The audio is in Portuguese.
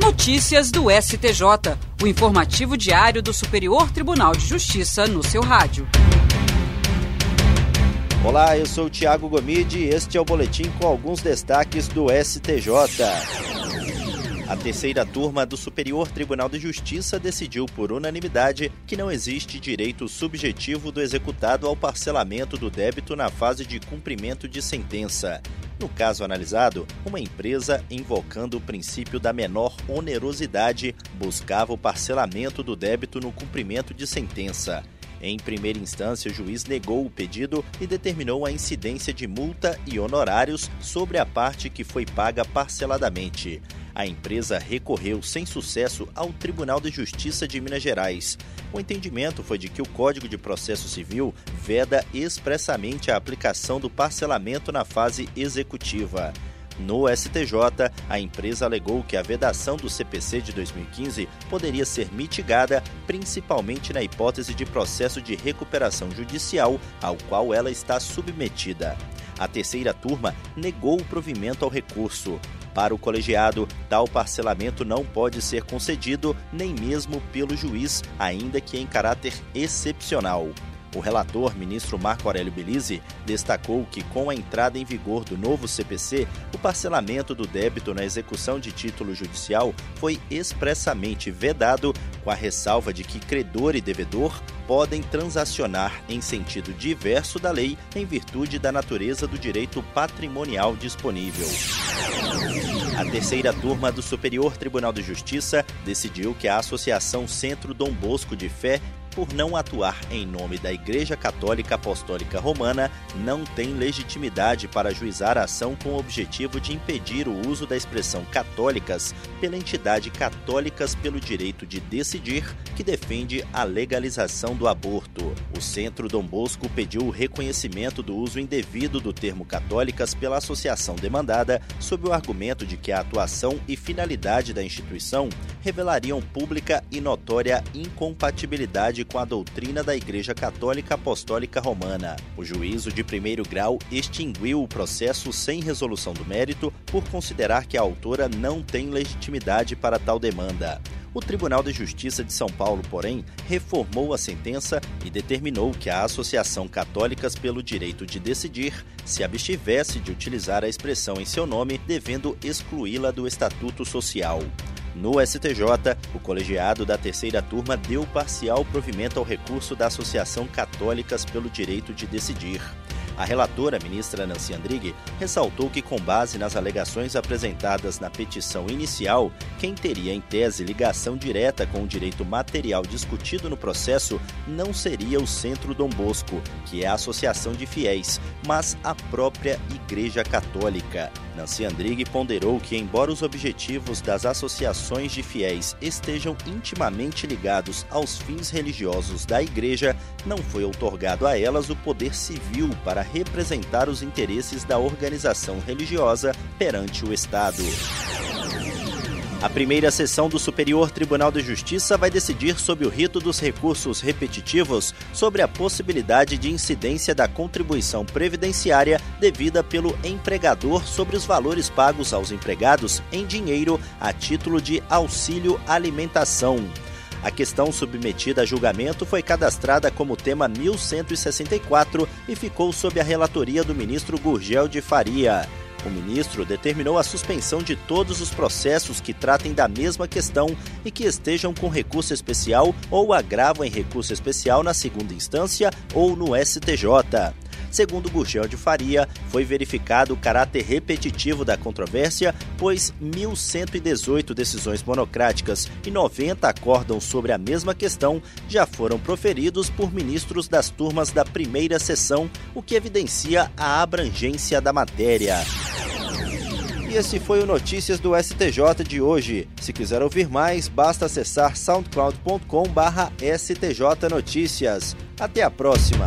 Notícias do STJ, o informativo diário do Superior Tribunal de Justiça no seu rádio. Olá, eu sou o Tiago Gomide e este é o boletim com alguns destaques do STJ. A terceira turma do Superior Tribunal de Justiça decidiu por unanimidade que não existe direito subjetivo do executado ao parcelamento do débito na fase de cumprimento de sentença. No caso analisado, uma empresa, invocando o princípio da menor onerosidade, buscava o parcelamento do débito no cumprimento de sentença. Em primeira instância, o juiz negou o pedido e determinou a incidência de multa e honorários sobre a parte que foi paga parceladamente. A empresa recorreu sem sucesso ao Tribunal de Justiça de Minas Gerais. O entendimento foi de que o Código de Processo Civil veda expressamente a aplicação do parcelamento na fase executiva. No STJ, a empresa alegou que a vedação do CPC de 2015 poderia ser mitigada, principalmente na hipótese de processo de recuperação judicial ao qual ela está submetida. A terceira turma negou o provimento ao recurso. Para o colegiado, tal parcelamento não pode ser concedido nem mesmo pelo juiz, ainda que em caráter excepcional. O relator, ministro Marco Aurélio Belize, destacou que, com a entrada em vigor do novo CPC, o parcelamento do débito na execução de título judicial foi expressamente vedado, com a ressalva de que credor e devedor podem transacionar em sentido diverso da lei em virtude da natureza do direito patrimonial disponível. A terceira turma do Superior Tribunal de Justiça decidiu que a Associação Centro Dom Bosco de Fé por não atuar em nome da Igreja Católica Apostólica Romana, não tem legitimidade para juizar a ação com o objetivo de impedir o uso da expressão católicas pela entidade Católicas pelo Direito de Decidir, que defende a legalização do aborto. O Centro Dom Bosco pediu o reconhecimento do uso indevido do termo católicas pela associação demandada, sob o argumento de que a atuação e finalidade da instituição revelariam pública e notória incompatibilidade com a doutrina da Igreja Católica Apostólica Romana. O juízo de primeiro grau extinguiu o processo sem resolução do mérito por considerar que a autora não tem legitimidade para tal demanda. O Tribunal de Justiça de São Paulo, porém, reformou a sentença e determinou que a Associação Católicas pelo Direito de Decidir se abstivesse de utilizar a expressão em seu nome, devendo excluí-la do Estatuto Social. No STJ, o colegiado da terceira turma deu parcial provimento ao recurso da Associação Católicas pelo Direito de Decidir. A relatora, ministra Nancy Andrighi, ressaltou que, com base nas alegações apresentadas na petição inicial, quem teria em tese ligação direta com o direito material discutido no processo não seria o Centro Dom Bosco, que é a associação de fiéis, mas a própria Igreja Católica. Nancy Andrighi ponderou que, embora os objetivos das associações de fiéis estejam intimamente ligados aos fins religiosos da Igreja, não foi outorgado a elas o poder civil para representar os interesses da organização religiosa perante o Estado. A primeira sessão do Superior Tribunal de Justiça vai decidir sobre o rito dos recursos repetitivos sobre a possibilidade de incidência da contribuição previdenciária devida pelo empregador sobre os valores pagos aos empregados em dinheiro a título de auxílio alimentação. A questão submetida a julgamento foi cadastrada como tema 1164 e ficou sob a relatoria do ministro Gurgel de Faria. O ministro determinou a suspensão de todos os processos que tratem da mesma questão e que estejam com recurso especial ou agravo em recurso especial na segunda instância ou no STJ. Segundo Gurgel de Faria, foi verificado o caráter repetitivo da controvérsia, pois 1.118 decisões monocráticas e 90 acórdãos sobre a mesma questão já foram proferidos por ministros das turmas da primeira sessão, o que evidencia a abrangência da matéria. E esse foi o Notícias do STJ de hoje. Se quiser ouvir mais, basta acessar soundcloud.com/stj notícias. Até a próxima.